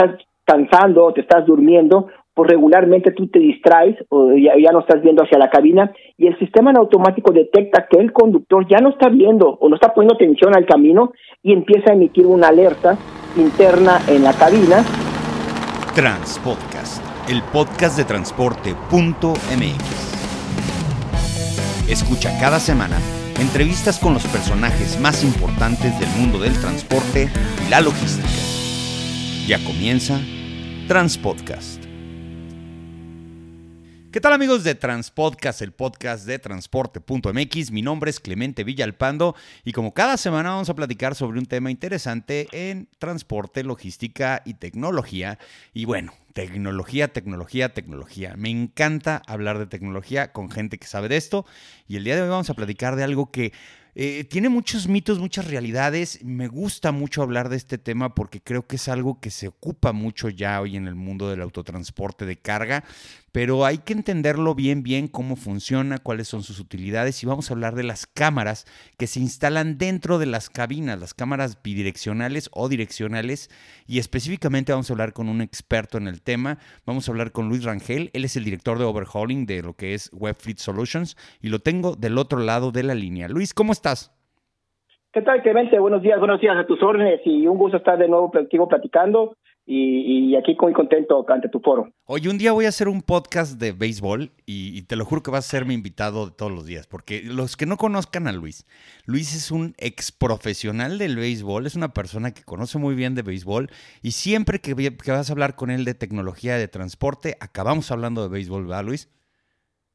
estás cansando o te estás durmiendo, pues regularmente tú te distraes o ya, no estás viendo hacia la cabina y el sistema en automático detecta que el conductor ya no está viendo o no está poniendo atención al camino y empieza a emitir una alerta interna en la cabina. Transpodcast, el podcast de transporte.mx. Escucha cada semana entrevistas con los personajes más importantes del mundo del transporte y la logística. Ya comienza Transpodcast. ¿Qué tal amigos de Transpodcast, el podcast de transporte.mx? Mi nombre es Clemente Villalpando y como cada semana vamos a platicar sobre un tema interesante en transporte, logística y tecnología. Y bueno, tecnología, tecnología, tecnología. Me encanta hablar de tecnología con gente que sabe de esto y el día de hoy vamos a platicar de algo que eh, tiene muchos mitos, muchas realidades. Me gusta mucho hablar de este tema porque creo que es algo que se ocupa mucho ya hoy en el mundo del autotransporte de carga, pero hay que entenderlo bien, bien cómo funciona, cuáles son sus utilidades y vamos a hablar de las cámaras que se instalan dentro de las cabinas, las cámaras bidireccionales o direccionales y específicamente vamos a hablar con un experto en el tema. Vamos a hablar con Luis Rangel, él es el director de overhauling de lo que es Webfleet Solutions y lo tengo del otro lado de la línea. Luis, ¿cómo estás? ¿Qué tal, Clemente? Buenos días, buenos días a tus órdenes y un gusto estar de nuevo contigo platicando y, aquí muy contento ante tu foro. Hoy un día voy a hacer un podcast de béisbol y, te lo juro que vas a ser mi invitado de todos los días, porque los que no conozcan a Luis, Luis es un ex profesional del béisbol, es una persona que conoce muy bien de béisbol y siempre que, que vas a hablar con él de tecnología de transporte, acabamos hablando de béisbol, ¿verdad, Luis?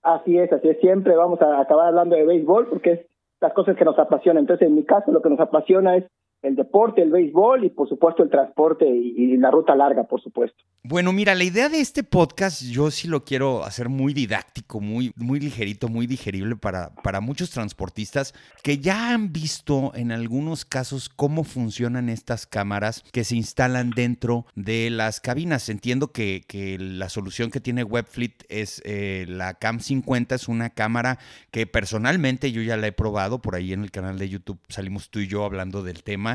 Así es, así es, siempre vamos a acabar hablando de béisbol porque es las cosas que nos apasionan. Entonces, en mi caso, lo que nos apasiona es el deporte, el béisbol y por supuesto el transporte y, la ruta larga, por supuesto. Bueno, mira, la idea de este podcast yo sí lo quiero hacer muy didáctico, muy, muy ligerito, muy digerible para, para muchos transportistas que ya han visto en algunos casos cómo funcionan estas cámaras que se instalan dentro de las cabinas. Entiendo que, que la solución que tiene Webfleet es eh, la Cam 50, es una cámara que personalmente yo ya la he probado, por ahí en el canal de YouTube salimos tú y yo hablando del tema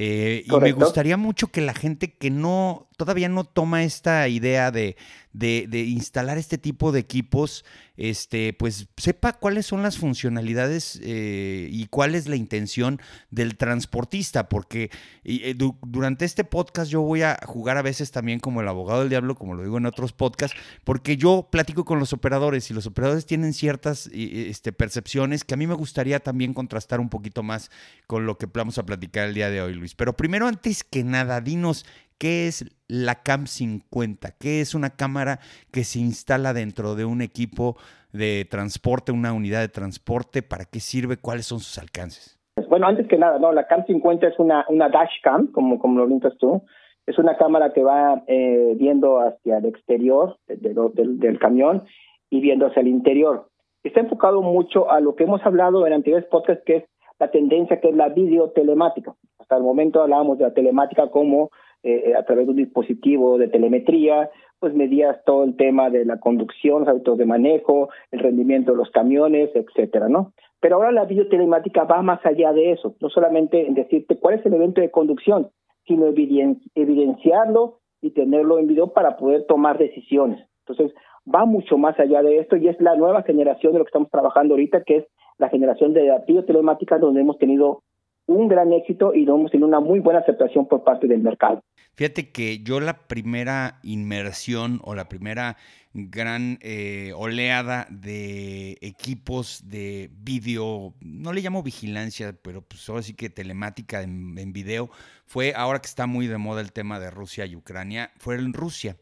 eh, y me gustaría mucho que la gente que no todavía no toma esta idea de, de, instalar este tipo de equipos, este, pues sepa cuáles son las funcionalidades eh, y cuál es la intención del transportista, porque eh, durante este podcast yo voy a jugar a veces también como el abogado del diablo, como lo digo en otros podcasts, porque yo platico con los operadores y los operadores tienen ciertas este, percepciones que a mí me gustaría también contrastar un poquito más con lo que vamos a platicar el día de hoy, Luis. Pero primero, antes que nada, dinos ¿Qué es la CAM 50? ¿Qué es una cámara que se instala dentro de un equipo de transporte, una unidad de transporte? ¿Para qué sirve? ¿Cuáles son sus alcances? Bueno, antes que nada, no, la CAM 50 es una, una dashcam, como, como lo orientas tú. Es una cámara que va eh, viendo hacia el exterior del camión y viendo hacia el interior. Está enfocado mucho a lo que hemos hablado en anteriores podcasts, que es la tendencia que es la videotelemática. Hasta el momento hablábamos de la telemática como eh, a través de un dispositivo de telemetría, pues medías todo el tema de la conducción, los hábitos de manejo, el rendimiento de los camiones, etcétera, ¿no? Pero ahora la videotelemática va más allá de eso, no solamente en decirte cuál es el evento de conducción, sino evidenciarlo y tenerlo en video para poder tomar decisiones. Entonces, va mucho más allá de esto y es la nueva generación de lo que estamos trabajando ahorita, que es la generación de la videotelemática, donde hemos tenido un gran éxito y hemos tenido una muy buena aceptación por parte del mercado. Fíjate que yo la primera inmersión o la primera gran eh, oleada de equipos de vídeo, no le llamo vigilancia, pero pues ahora sí que telemática en, en video, fue ahora que está muy de moda el tema de Rusia y Ucrania, fue en Rusia.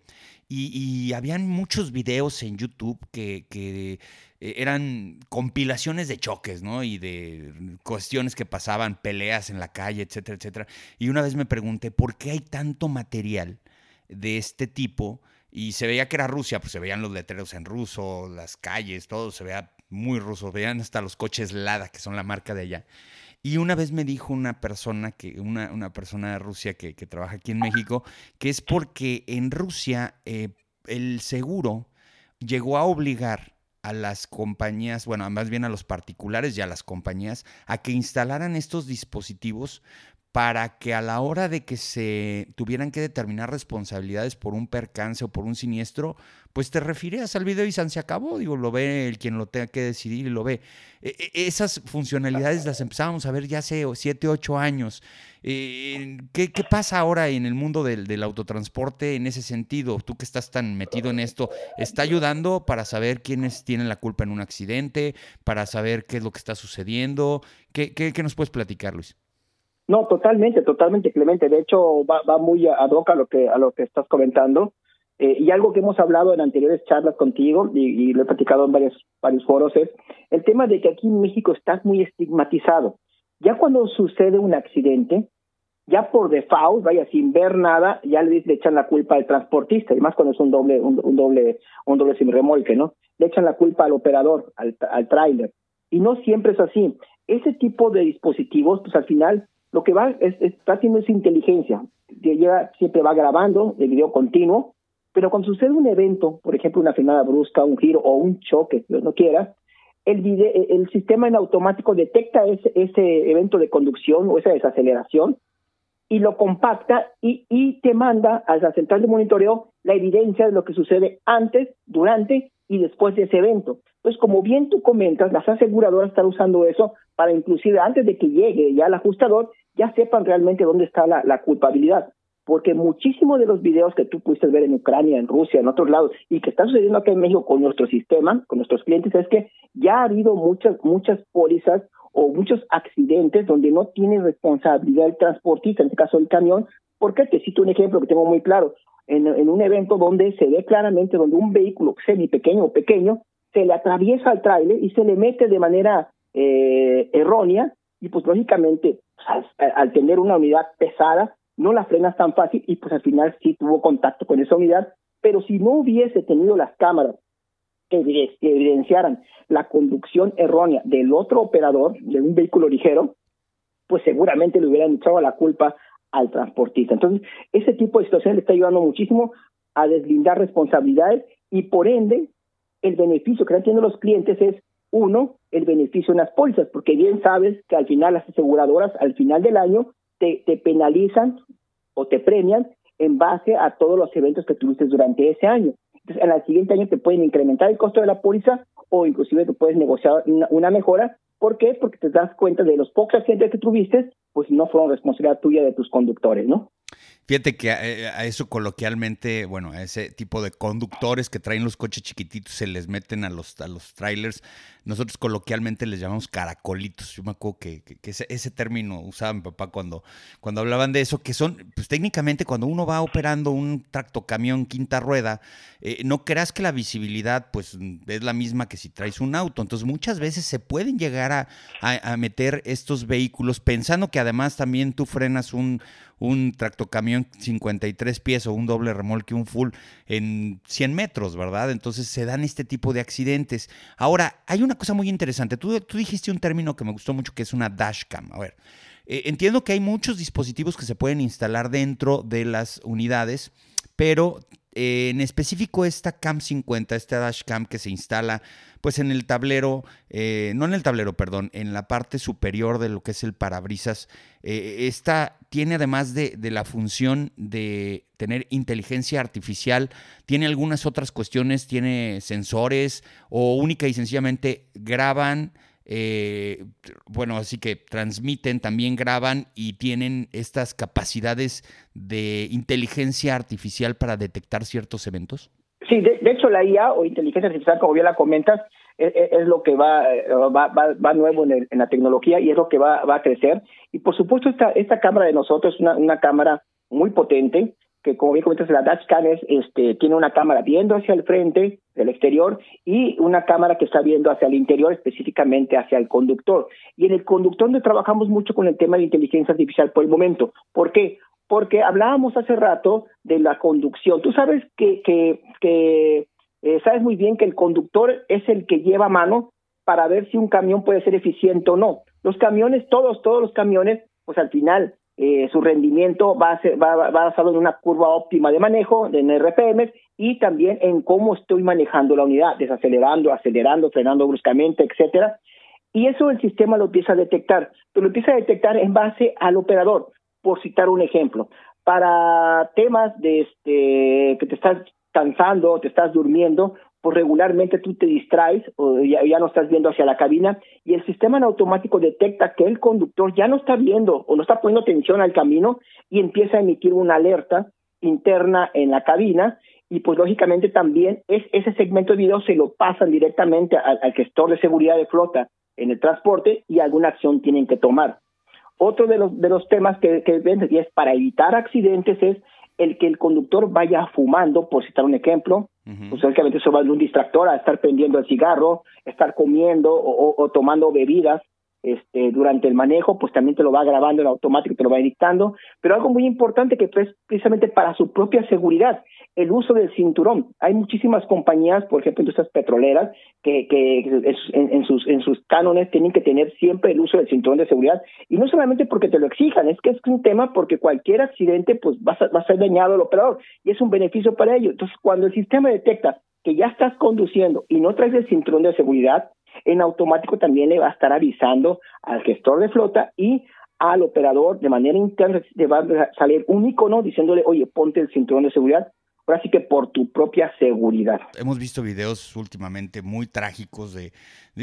Y, habían muchos videos en YouTube que, que, eran compilaciones de choques, ¿no? Y de cuestiones que pasaban, peleas en la calle, etcétera, etcétera. Y una vez me pregunté, ¿por qué hay tanto material de este tipo? Y se veía que era Rusia, pues se veían los letreros en ruso, las calles, todo se veía muy ruso, veían hasta los coches Lada, que son la marca de allá. Y una vez me dijo una persona, que, una, una persona de Rusia que, trabaja aquí en México, que es porque en Rusia eh, el seguro llegó a obligar a las compañías, bueno, más bien a los particulares y a las compañías, a que instalaran estos dispositivos para que a la hora de que se tuvieran que determinar responsabilidades por un percance o por un siniestro, pues te refieres al video y se acabó. Digo, lo ve el quien lo tenga que decidir y lo ve. E, e, esas funcionalidades las empezábamos a ver ya hace 7, 8 años. Eh, ¿qué, pasa ahora en el mundo del, del, autotransporte en ese sentido? Tú que estás tan metido en esto, ¿está ayudando para saber quiénes tienen la culpa en un accidente, para saber qué es lo que está sucediendo? ¿Qué, qué, qué nos puedes platicar, Luis? No, totalmente, totalmente, Clemente. De hecho, va, muy ad hoc a lo que, a lo que estás comentando. Eh, y algo que hemos hablado en anteriores charlas contigo, y, lo he platicado en varios, varios foros, es el tema de que aquí en México estás muy estigmatizado. Ya cuando sucede un accidente, ya por default, vaya, sin ver nada, ya le, echan la culpa al transportista, y más cuando es un doble, un, doble, un doble sin remolque, ¿no? Le echan la culpa al operador, al, al tráiler. Y no siempre es así. Ese tipo de dispositivos, pues al final lo que va es, está haciendo es inteligencia. Llega, siempre va grabando de video continuo, pero cuando sucede un evento, por ejemplo, una frenada brusca, un giro o un choque, Dios no quiera, el, video, el sistema en automático detecta ese, ese evento de conducción o esa desaceleración y lo compacta y, y te manda a la central de monitoreo la evidencia de lo que sucede antes, durante y después de ese evento. Entonces, como bien tú comentas, las aseguradoras están usando eso para inclusive antes de que llegue ya el ajustador, ya sepan realmente dónde está la, la culpabilidad. Porque muchísimos de los videos que tú pudiste ver en Ucrania, en Rusia, en otros lados, y que están sucediendo acá en México con nuestro sistema, con nuestros clientes, es que ya ha habido muchas, muchas pólizas o muchos accidentes donde no tiene responsabilidad el transportista, en este caso el camión. Porque te cito un ejemplo que tengo muy claro. En, en un evento donde se ve claramente donde un vehículo semi pequeño o pequeño se le atraviesa al trailer y se le mete de manera eh, errónea y pues lógicamente pues, al, tener una unidad pesada no la frenas tan fácil y pues al final sí tuvo contacto con esa unidad, pero si no hubiese tenido las cámaras que evidenciaran la conducción errónea del otro operador de un vehículo ligero, pues seguramente le hubieran echado la culpa al transportista. Entonces, ese tipo de situaciones le está ayudando muchísimo a deslindar responsabilidades y por ende el beneficio que están teniendo los clientes es uno, el beneficio en las pólizas, porque bien sabes que al final las aseguradoras, al final del año, te, penalizan o te premian en base a todos los eventos que tuviste durante ese año. Entonces, en el siguiente año te pueden incrementar el costo de la póliza o inclusive te puedes negociar una, una mejora. ¿Por qué? Porque te das cuenta de los pocos accidentes que tuviste, pues no fueron responsabilidad tuya de tus conductores, ¿no? Fíjate que eh, a, eso coloquialmente, bueno, a ese tipo de conductores que traen los coches chiquititos se les meten a los, a los trailers, nosotros coloquialmente les llamamos caracolitos. Yo me acuerdo que, ese, término usaba mi papá cuando, cuando hablaban de eso, que son, pues técnicamente cuando uno va operando un tractocamión quinta rueda, eh, no creas que la visibilidad pues es la misma que si traes un auto. Entonces muchas veces se pueden llegar a, a meter estos vehículos pensando que además también tú frenas un un tractocamión 53 pies o un doble remolque, un full en 100 metros, ¿verdad? Entonces se dan este tipo de accidentes. Ahora, hay una cosa muy interesante. Tú, dijiste un término que me gustó mucho que es una dashcam. A ver, eh, entiendo que hay muchos dispositivos que se pueden instalar dentro de las unidades, pero eh, en específico esta Cam 50, esta dashcam que se instala pues en el tablero, eh, no en el tablero, perdón, en la parte superior de lo que es el parabrisas, eh, esta tiene además de, de, la función de tener inteligencia artificial, tiene algunas otras cuestiones, tiene sensores o única y sencillamente graban eh, bueno, así que transmiten, también graban y tienen estas capacidades de inteligencia artificial para detectar ciertos eventos? Sí, de, hecho la IA o inteligencia artificial, como bien la comentas, es, es lo que va, va, va, nuevo en, en, la tecnología y es lo que va, va a crecer. Y por supuesto esta, esta cámara de nosotros es una, una cámara muy potente, que como bien comentas, la dashcam es, este, tiene una cámara viendo hacia el frente, del exterior, y una cámara que está viendo hacia el interior, específicamente hacia el conductor. Y en el conductor donde trabajamos mucho con el tema de inteligencia artificial por el momento. ¿Por qué? Porque hablábamos hace rato de la conducción. Tú sabes que, que, eh, sabes muy bien que el conductor es el que lleva mano para ver si un camión puede ser eficiente o no. Los camiones, todos, todos los camiones, pues al final eh, su rendimiento va, a ser, va, basado en una curva óptima de manejo, en RPM, y también en cómo estoy manejando la unidad, desacelerando, acelerando, frenando bruscamente, etcétera. Y eso el sistema lo empieza a detectar, pero lo empieza a detectar en base al operador. por citar un ejemplo. Para temas de este que te estás cansando, te estás durmiendo, pues regularmente tú te distraes o ya, ya, no estás viendo hacia la cabina y el sistema en automático detecta que el conductor ya no está viendo o no está poniendo atención al camino y empieza a emitir una alerta interna en la cabina y pues lógicamente también es, ese segmento de video se lo pasan directamente al, gestor de seguridad de flota en el transporte y alguna acción tienen que tomar. Otro de los, de los temas que, que ven y es para evitar accidentes es el que el conductor vaya fumando, por citar un ejemplo, pues lógicamente eso va de un distractor a estar prendiendo el cigarro, estar comiendo o tomando bebidas este, durante el manejo, pues también te lo va grabando en automático, te lo va dictando, pero algo muy importante que es precisamente para su propia seguridad, el uso del cinturón. Hay muchísimas compañías, por ejemplo, industrias petroleras, que, que en, sus, en sus cánones tienen que tener siempre el uso del cinturón de seguridad, y no solamente porque te lo exijan, es que es un tema porque cualquier accidente pues va a, va a ser dañado al operador, y es un beneficio para ello. Entonces, cuando el sistema detecta que ya estás conduciendo y no traes el cinturón de seguridad, en automático también le va a estar avisando al gestor de flota y al operador de manera interna le va a salir un icono diciéndole, oye, ponte el cinturón de seguridad, ahora sí que por tu propia seguridad. Hemos visto videos últimamente muy trágicos de,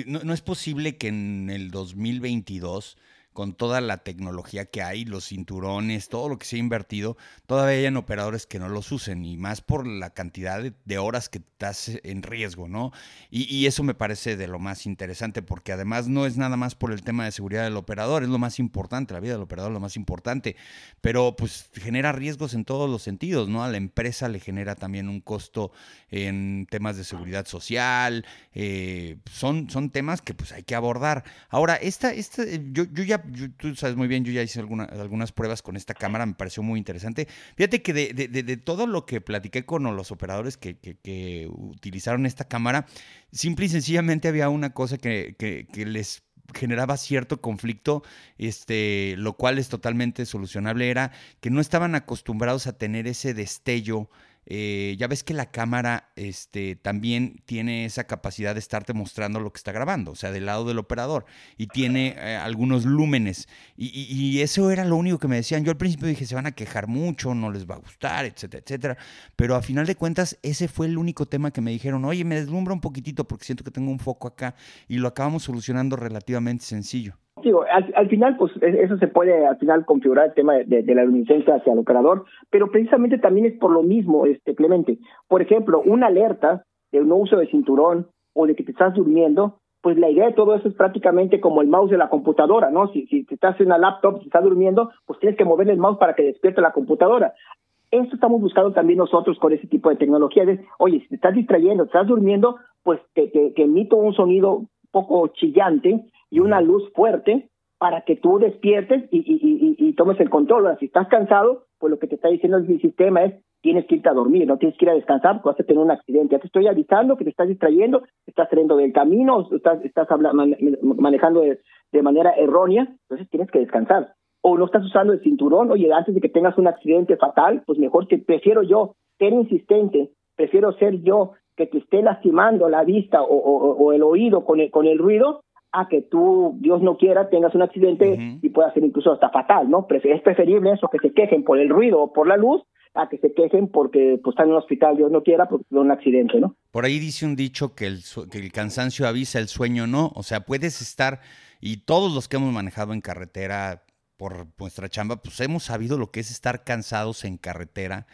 no, es posible que en el 2022 con toda la tecnología que hay, los cinturones, todo lo que se ha invertido, todavía hayan operadores que no los usen y más por la cantidad de, horas que estás en riesgo, ¿no? Y, eso me parece de lo más interesante porque además no es nada más por el tema de seguridad del operador, es lo más importante, la vida del operador es lo más importante, pero pues genera riesgos en todos los sentidos, ¿no? A la empresa le genera también un costo en temas de seguridad social, eh, son, son temas que pues hay que abordar. Ahora, esta, esta yo, yo ya tú sabes muy bien, yo ya hice algunas pruebas con esta cámara, me pareció muy interesante. Fíjate que de, todo lo que platiqué con los operadores que, utilizaron esta cámara, simple y sencillamente había una cosa que, que les generaba cierto conflicto, este, lo cual es totalmente solucionable, era que no estaban acostumbrados a tener ese destello eh, ya ves que la cámara este, también tiene esa capacidad de estarte mostrando lo que está grabando, o sea, del lado del operador, y tiene eh, algunos lúmenes. Y, eso era lo único que me decían. Yo al principio dije, se van a quejar mucho, no les va a gustar, etcétera, etcétera. Pero a final de cuentas, ese fue el único tema que me dijeron, oye, me deslumbra un poquitito porque siento que tengo un foco acá, y lo acabamos solucionando relativamente sencillo. Al, final, pues e, eso se puede al final configurar el tema de, la luminiscencia hacia el operador, pero precisamente también es por lo mismo, este Clemente. Por ejemplo, una alerta de no uso de cinturón o de que te estás durmiendo, pues la idea de todo eso es prácticamente como el mouse de la computadora, ¿no? Si, si estás en una laptop, si estás durmiendo, pues tienes que mover el mouse para que despierte la computadora. Eso estamos buscando también nosotros con ese tipo de tecnología. oye, si te estás distrayendo, estás durmiendo, pues que, que emito un sonido poco chillante y una luz fuerte para que tú despiertes y, y, tomes el control. Ahora, si estás cansado, pues lo que te está diciendo el sistema es tienes que irte a dormir, no tienes que ir a descansar porque vas a tener un accidente. Ya te estoy avisando que te estás distrayendo, estás saliendo del camino, estás, estás manejando de, manera errónea, entonces tienes que descansar. O no estás usando el cinturón, oye, antes de que tengas un accidente fatal, pues mejor que prefiero yo ser insistente, prefiero ser yo que te esté lastimando la vista o, o, o el oído con el, con el ruido a que tú, Dios no quiera, tengas un accidente y pueda ser incluso hasta fatal, ¿no? Es preferible eso, que se quejen por el ruido o por la luz, a que se quejen porque pues, están en un hospital, Dios no quiera, porque un accidente, ¿no? Por ahí dice un dicho que el, que el cansancio avisa, el sueño no. O sea, puedes estar, y todos los que hemos manejado en carretera por nuestra chamba, pues hemos sabido lo que es estar cansados en carretera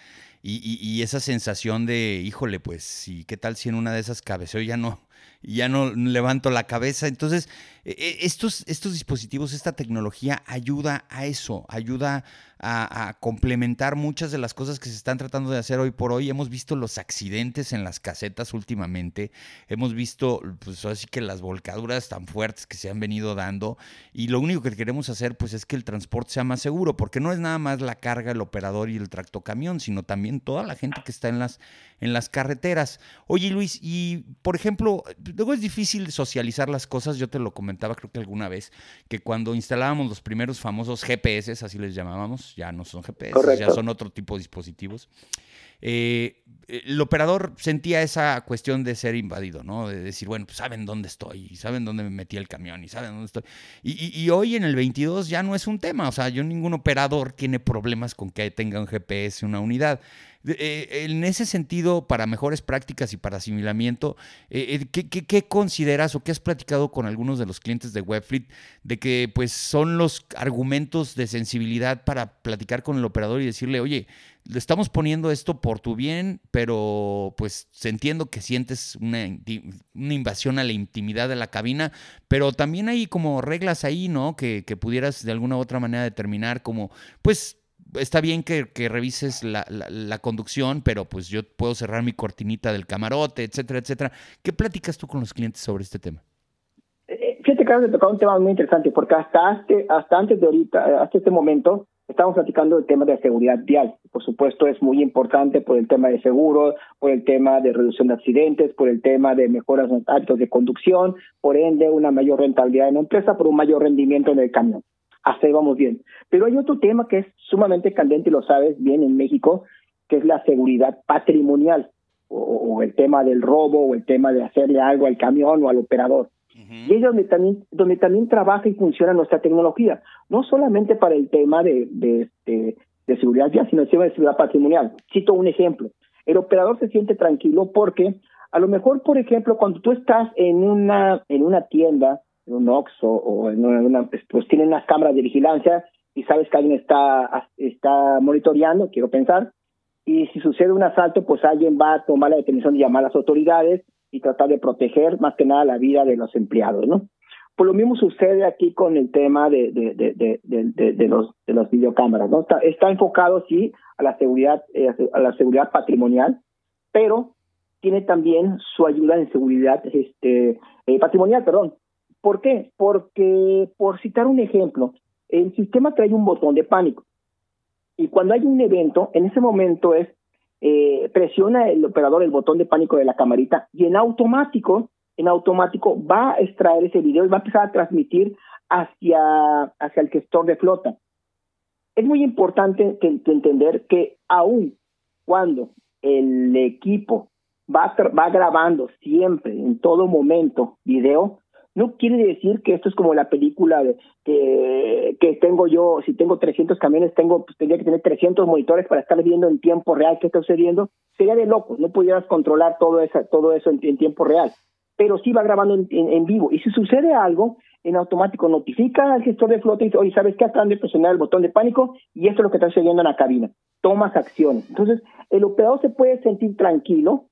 y, y, esa sensación de, híjole, pues, ¿y qué tal si en una de esas cabeceó ya no, ya no levanto la cabeza? Entonces, e, e, estos, estos dispositivos, esta tecnología ayuda a eso, ayuda a, complementar muchas de las cosas que se están tratando de hacer hoy por hoy. Hemos visto los accidentes en las casetas últimamente, hemos visto pues así que las volcaduras tan fuertes que se han venido dando y lo único que queremos hacer pues es que el transporte sea más seguro, porque no es nada más la carga, el operador y el tractocamión, sino también toda la gente que está en las, en las carreteras. Oye Luis, y por ejemplo, luego es difícil socializar las cosas, yo te lo comentaba creo que alguna vez, que cuando instalábamos los primeros famosos GPS, así les llamábamos, ya no son GPS, ya son otro tipo de dispositivos. eh, el operador sentía esa cuestión de ser invadido, ¿no? De decir, bueno, pues saben dónde estoy, y saben dónde me metí el camión, y saben dónde estoy. Y, hoy en el 22 ya no es un tema, o sea, yo ningún operador tiene problemas con que tenga un GPS, una unidad. Eh, en ese sentido, para mejores prácticas y para asimilamiento, eh, eh, ¿qué, consideras o qué has platicado con algunos de los clientes de Webfleet de que pues son los argumentos de sensibilidad para platicar con el operador y decirle, oye, le estamos poniendo esto por tu bien, pero pues entiendo que sientes una, una, invasión a la intimidad de la cabina, pero también hay como reglas ahí, ¿no? Que, que pudieras de alguna u otra manera determinar como, pues está bien que, revises la, conducción, pero pues yo puedo cerrar mi cortinita del camarote, etcétera, etcétera. ¿Qué platicas tú con los clientes sobre este tema? Eh, fíjate que has tocado un tema muy interesante, porque hasta, este, hasta antes de ahorita, hasta este momento, estamos platicando del tema de seguridad vial. Por supuesto, es muy importante por el tema de seguro, por el tema de reducción de accidentes, por el tema de mejoras en hábitos de conducción, por ende, una mayor rentabilidad en la empresa, por un mayor rendimiento en el camión hasta ahí vamos bien. Pero hay otro tema que es sumamente candente lo sabes bien en México, que es la seguridad patrimonial, o, el tema del robo, o el tema de hacerle algo al camión o al operador. Y es donde también, donde también trabaja y funciona nuestra tecnología, no solamente para el tema de, de, este, de seguridad ya, sino el tema de seguridad patrimonial. Cito un ejemplo. El operador se siente tranquilo porque a lo mejor, por ejemplo, cuando tú estás en una, en una tienda en un OXO o en una, pues tienen unas cámaras de vigilancia y sabes que alguien está, está monitoreando, quiero pensar, y si sucede un asalto, pues alguien va a tomar la determinación de llamar a las autoridades y tratar de proteger más que nada la vida de los empleados, ¿no? Por lo mismo sucede aquí con el tema de, de, de, de, de los, de los videocámaras, ¿no? Está, está enfocado, sí, a la seguridad, eh, a la seguridad patrimonial, pero tiene también su ayuda en seguridad este, eh, patrimonial, perdón, ¿Por qué? Porque, por citar un ejemplo, el sistema trae un botón de pánico. Y cuando hay un evento, en ese momento es, eh, presiona el operador el botón de pánico de la camarita y en automático, en automático va a extraer ese video y va a empezar a transmitir hacia, hacia el gestor de flota. Es muy importante entender que aún cuando el equipo va, va grabando siempre, en todo momento, video, no quiere decir que esto es como la película que, que tengo yo, si tengo 300 camiones, tengo pues, tendría que tener 300 monitores para estar viendo en tiempo real qué está sucediendo. Sería de loco, no pudieras controlar todo, esa, todo eso en, tiempo real. Pero sí va grabando en, vivo. Y si sucede algo, en automático notifica al gestor de flota y dice, oye, ¿sabes qué? Acaban de presionar el botón de pánico y esto es lo que está sucediendo en la cabina. Tomas acción. Entonces, el operador se puede sentir tranquilo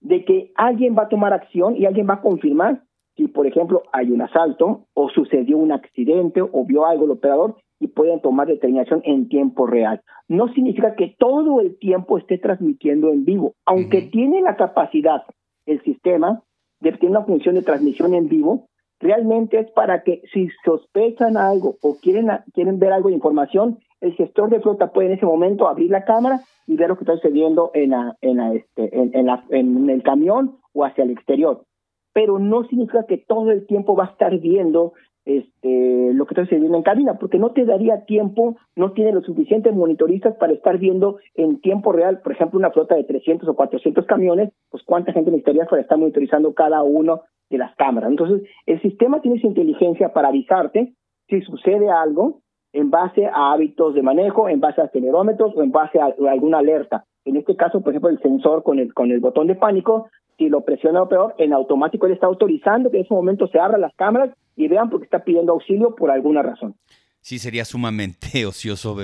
de que alguien va a tomar acción y alguien va a confirmar si, por ejemplo, hay un asalto o sucedió un accidente o vio algo el operador y pueden tomar determinación en tiempo real. No significa que todo el tiempo esté transmitiendo en vivo, aunque tiene la capacidad el sistema de tener una función de transmisión en vivo, realmente es para que si sospechan algo o quieren, quieren ver algo de información, el gestor de flota puede en ese momento abrir la cámara y ver lo que está sucediendo en, en, este, en, en el camión o hacia el exterior pero no significa que todo el tiempo va a estar viendo este, lo que está sucediendo en cabina, porque no te daría tiempo, no tiene los suficientes monitoristas para estar viendo en tiempo real, por ejemplo, una flota de 300 o 400 camiones, pues cuánta gente necesitaría para estar monitorizando cada uno de las cámaras. Entonces, el sistema tiene esa inteligencia para avisarte si sucede algo en base a hábitos de manejo, en base a acelerómetros o en base a alguna alerta. En este caso, por ejemplo, el sensor con el, con el botón de pánico si lo presiona o peor, en automático él está autorizando que en ese momento se abran las cámaras y vean porque está pidiendo auxilio por alguna razón. Sí, sería sumamente ocioso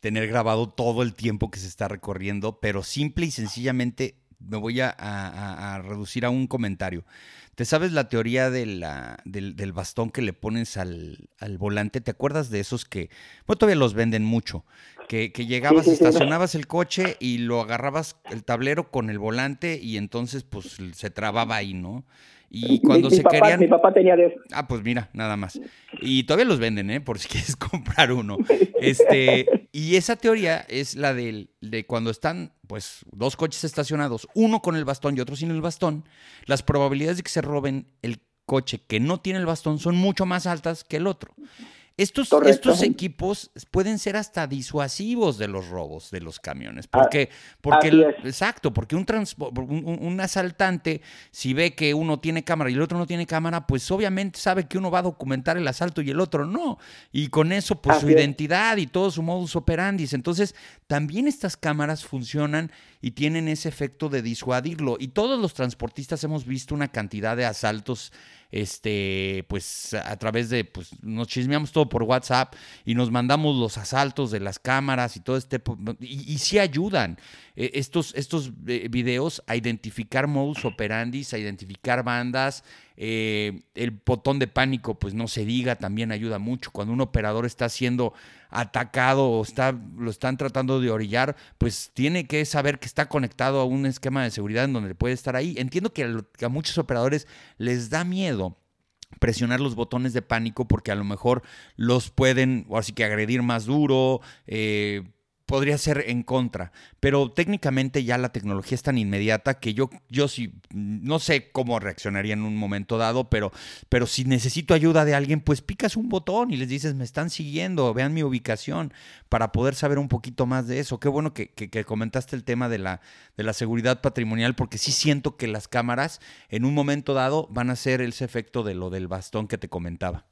tener grabado todo el tiempo que se está recorriendo, pero simple y sencillamente me voy a, reducir a un comentario. ¿Te sabes la teoría de la, del, bastón que le pones al, al, volante? ¿Te acuerdas de esos que, bueno, todavía los venden mucho? Que, llegabas, estacionabas el coche y lo agarrabas el tablero con el volante y entonces pues se trababa ahí, ¿no? Y cuando se querían. Mi papá tenía de eso. Ah, pues mira, nada más. Y todavía los venden, ¿eh? Por si quieres comprar uno. Este, y esa teoría es la de, de cuando están, pues, dos coches estacionados, uno con el bastón y otro sin el bastón, las probabilidades de que se roben el coche que no tiene el bastón son mucho más altas que el otro. Estos, estos equipos pueden ser hasta disuasivos de los robos de los camiones. Ah, porque, porque exacto, porque un, un, asaltante, si ve que uno tiene cámara y el otro no tiene cámara, pues obviamente sabe que uno va a documentar el asalto y el otro no. Y con eso, pues su identidad y todo su modus operandi. Entonces, también estas cámaras funcionan y tienen ese efecto de disuadirlo. Y todos los transportistas hemos visto una cantidad de asaltos este, pues a través de, pues nos chismeamos por WhatsApp y nos mandamos los asaltos de las cámaras y todo este, y, y sí ayudan eh, estos, estos eh, videos a identificar modus operandi, a identificar bandas, eh, el botón de pánico, pues no se diga, también ayuda mucho. Cuando un operador está siendo atacado o está, lo están tratando de orillar, pues tiene que saber que está conectado a un esquema de seguridad en donde puede estar ahí. Entiendo que a, muchos operadores les da miedo presionar los botones de pánico porque a lo mejor los pueden, o así que agredir más duro, eh, podría ser en contra, pero técnicamente ya la tecnología es tan inmediata que yo, yo sí, no sé cómo reaccionaría en un momento dado, pero, pero si necesito ayuda de alguien, pues picas un botón y les dices, me están siguiendo, vean mi ubicación, para poder saber un poquito más de eso. Qué bueno que, que, comentaste el tema de la, de la seguridad patrimonial, porque sí siento que las cámaras en un momento dado van a ser ese efecto de lo del bastón que te comentaba.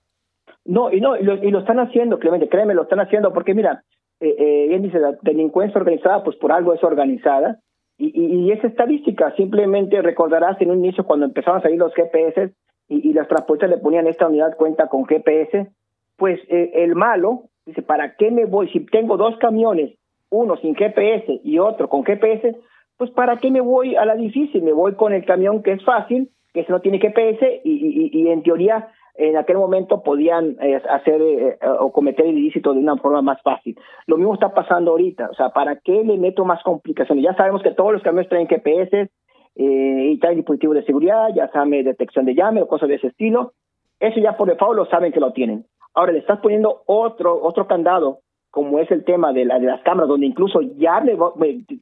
No, y no, y lo están haciendo, Clemente, créeme, lo están haciendo, porque mira, eh, eh, bien dice, la delincuencia organizada, pues por algo es organizada. Y, y, es estadística, simplemente recordarás en un inicio cuando empezaban a salir los GPS y, las transportes le ponían esta unidad cuenta con GPS, pues eh, el malo dice, ¿para qué me voy? Si tengo dos camiones, uno sin GPS y otro con GPS, pues ¿para qué me voy a la difícil? Me voy con el camión que es fácil, que no tiene GPS y, y en teoría en aquel momento podían eh, hacer eh, o cometer el ilícito de una forma más fácil. Lo mismo está pasando ahorita, o sea, ¿para qué le meto más complicaciones? Ya sabemos que todos los camiones traen GPS eh, y traen dispositivos de seguridad, ya saben detección de llame o cosas de ese estilo. Eso ya por default lo saben que lo tienen. Ahora le estás poniendo otro otro candado, como es el tema de, la, las cámaras, donde incluso ya me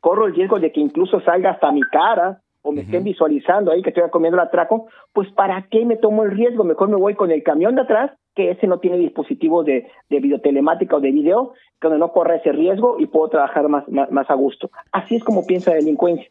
corro el riesgo de que incluso salga hasta mi cara o me estén visualizando ahí que estoy comiendo el atraco, pues ¿para qué me tomo el riesgo? Mejor me voy con el camión de atrás, que ese no tiene dispositivo de, de videotelemática o de video, donde no corre ese riesgo y puedo trabajar más, más, a gusto. Así es como piensa la delincuencia.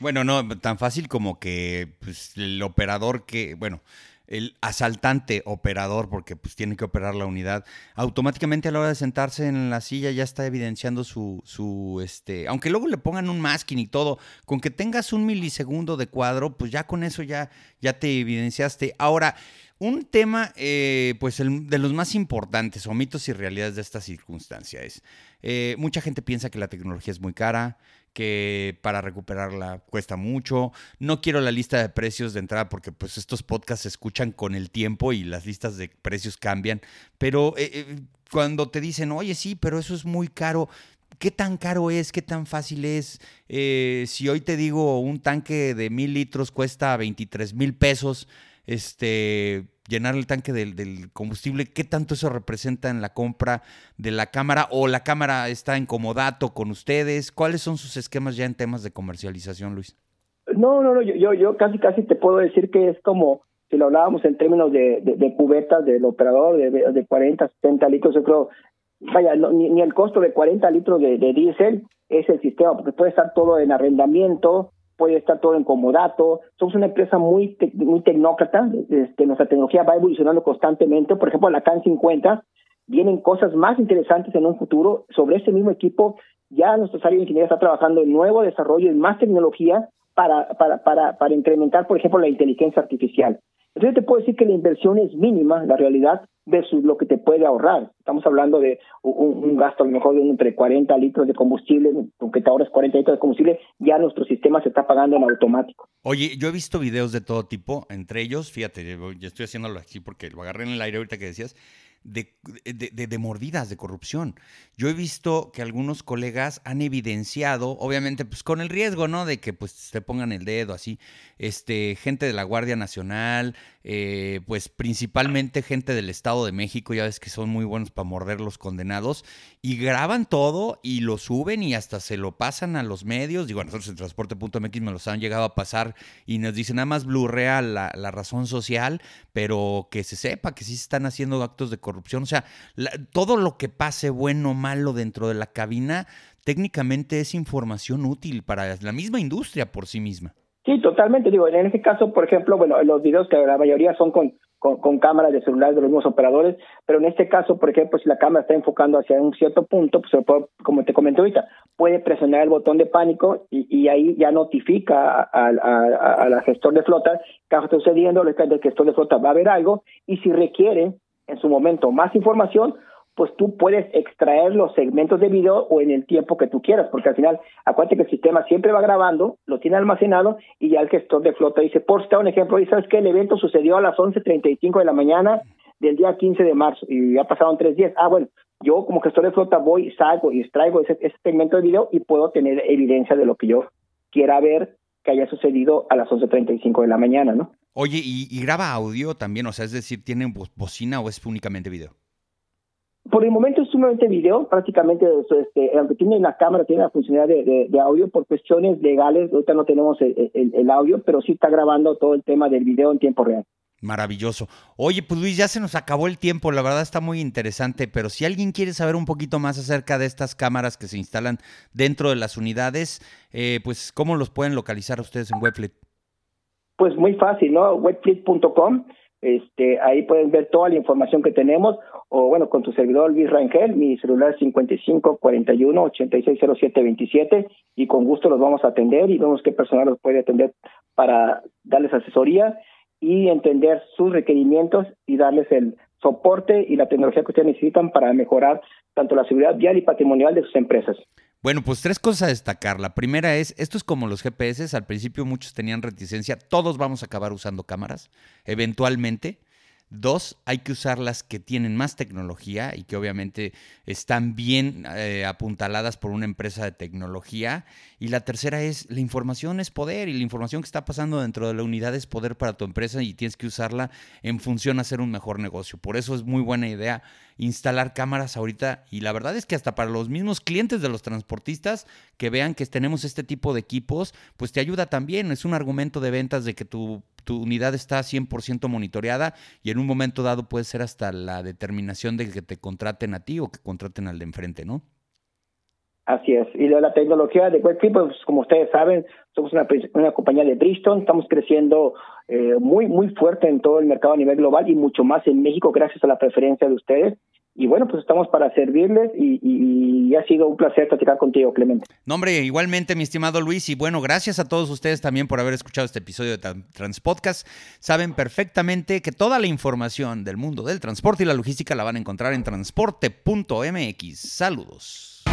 Bueno, no tan fácil como que pues, el operador que, bueno, el asaltante operador, porque pues tiene que operar la unidad, automáticamente a la hora de sentarse en la silla ya está evidenciando su, su este, aunque luego le pongan un masking y todo, con que tengas un milisegundo de cuadro, pues ya con eso ya, ya te evidenciaste. Ahora, un tema, eh, pues el, de los más importantes, o mitos y realidades de esta circunstancia es, eh, mucha gente piensa que la tecnología es muy cara, que para recuperarla cuesta mucho. No quiero la lista de precios de entrada porque pues estos podcasts se escuchan con el tiempo y las listas de precios cambian, pero eh, eh, cuando te dicen, oye, sí, pero eso es muy caro, ¿Qué tan caro es? ¿Qué tan fácil es? Eh, si hoy te digo un tanque de mil litros cuesta 23 mil pesos, este, llenar el tanque del, combustible, ¿qué tanto eso representa en la compra de la cámara? ¿O la cámara está en comodato con ustedes? ¿Cuáles son sus esquemas ya en temas de comercialización, Luis? No, no, no, yo, yo casi, casi te puedo decir que es como si lo hablábamos en términos de, de, cubetas del operador de, de 40, 70 litros, yo creo, vaya, ni, ni, el costo de 40 litros de, de diésel es el sistema, porque puede estar todo en arrendamiento, puede estar todo en comodato. Somos una empresa muy muy tecnócrata, este, nuestra tecnología va evolucionando constantemente. Por ejemplo, la CAN 50 vienen cosas más interesantes en un futuro. Sobre ese mismo equipo, ya nuestro área de ingeniería está trabajando en nuevo desarrollo, en más tecnología para, para, para, para incrementar, por ejemplo, la inteligencia artificial. Entonces te puedo decir que la inversión es mínima, la realidad, versus lo que te puede ahorrar. Estamos hablando de un, gasto a lo mejor de entre 40 litros de combustible, aunque te ahorras 40 litros de combustible, ya nuestro sistema se está pagando en automático. Oye, yo he visto videos de todo tipo, entre ellos, fíjate, yo estoy haciéndolo aquí porque lo agarré en el aire ahorita que decías, de, de, mordidas, de corrupción. Yo he visto que algunos colegas han evidenciado, obviamente, pues con el riesgo, ¿no? De que pues te pongan el dedo así, este, gente de la Guardia Nacional, eh, pues principalmente gente del Estado de México, ya ves que son muy buenos para morder los condenados, y graban todo y lo suben y hasta se lo pasan a los medios. Digo, a nosotros en transporte.mx me los han llegado a pasar y nos dicen nada más blurrea la, la razón social, pero que se sepa que sí se están haciendo actos de corrupción. O sea, todo lo que pase, bueno o malo, dentro de la cabina, técnicamente es información útil para la misma industria por sí misma. Sí, totalmente. Digo, en este caso, por ejemplo, bueno, los videos que la mayoría son con, con, cámaras de celular de los mismos operadores, pero en este caso, por ejemplo, si la cámara está enfocando hacia un cierto punto, pues como te comenté ahorita, puede presionar el botón de pánico y, ahí ya notifica al a, gestor de flota que está sucediendo, el gestor de flota va a ver algo y si requiere en su momento más información, pues tú puedes extraer los segmentos de video o en el tiempo que tú quieras, porque al final, acuérdate que el sistema siempre va grabando, lo tiene almacenado y ya el gestor de flota dice, por citar un ejemplo, y sabes que el evento sucedió a las 11.35 de la mañana del día 15 de marzo y ya pasaron tres días. Ah, bueno, yo como gestor de flota voy, salgo y extraigo ese, segmento de video y puedo tener evidencia de lo que yo quiera ver que haya sucedido a las 11.35 de la mañana, ¿no? Oye, ¿y, ¿y, graba audio también? O sea, es decir, ¿tiene bocina o es únicamente video? Por el momento es sumamente video, prácticamente, este, aunque tiene la cámara, tiene la funcionalidad de, audio, por cuestiones legales, ahorita no tenemos el, audio, pero sí está grabando todo el tema del video en tiempo real. Maravilloso. Oye, pues Luis, ya se nos acabó el tiempo, la verdad está muy interesante, pero si alguien quiere saber un poquito más acerca de estas cámaras que se instalan dentro de las unidades, eh, pues ¿cómo los pueden localizar ustedes en Webfleet? Pues muy fácil, ¿no? Webfleet.com este, ahí pueden ver toda la información que tenemos, o bueno, con tu servidor Luis Rangel, mi celular es 55 41 86 07 27, y con gusto los vamos a atender y vemos qué personal los puede atender para darles asesoría y entender sus requerimientos y darles el soporte y la tecnología que ustedes necesitan para mejorar tanto la seguridad vial y patrimonial de sus empresas. Bueno, pues tres cosas a destacar. La primera es, esto es como los GPS, al principio muchos tenían reticencia, todos vamos a acabar usando cámaras, eventualmente. Dos, hay que usar las que tienen más tecnología y que obviamente están bien eh, apuntaladas por una empresa de tecnología. Y la tercera es, la información es poder y la información que está pasando dentro de la unidad es poder para tu empresa y tienes que usarla en función a hacer un mejor negocio. Por eso es muy buena idea instalar cámaras ahorita y la verdad es que hasta para los mismos clientes de los transportistas que vean que tenemos este tipo de equipos, pues te ayuda también. Es un argumento de ventas de que tu tu unidad está 100% monitoreada y en un momento dado puede ser hasta la determinación de que te contraten a ti o que contraten al de enfrente, ¿no? Así es. Y la tecnología de WebKit, pues como ustedes saben, somos una, una compañía de Bristol, estamos creciendo eh, muy, muy fuerte en todo el mercado a nivel global y mucho más en México gracias a la preferencia de ustedes. Y bueno, pues estamos para servirles y, ha sido un placer platicar contigo, Clemente. No, hombre, igualmente, mi estimado Luis, y bueno, gracias a todos ustedes también por haber escuchado este episodio de Transpodcast. Saben perfectamente que toda la información del mundo del transporte y la logística la van a encontrar en transporte.mx. Saludos.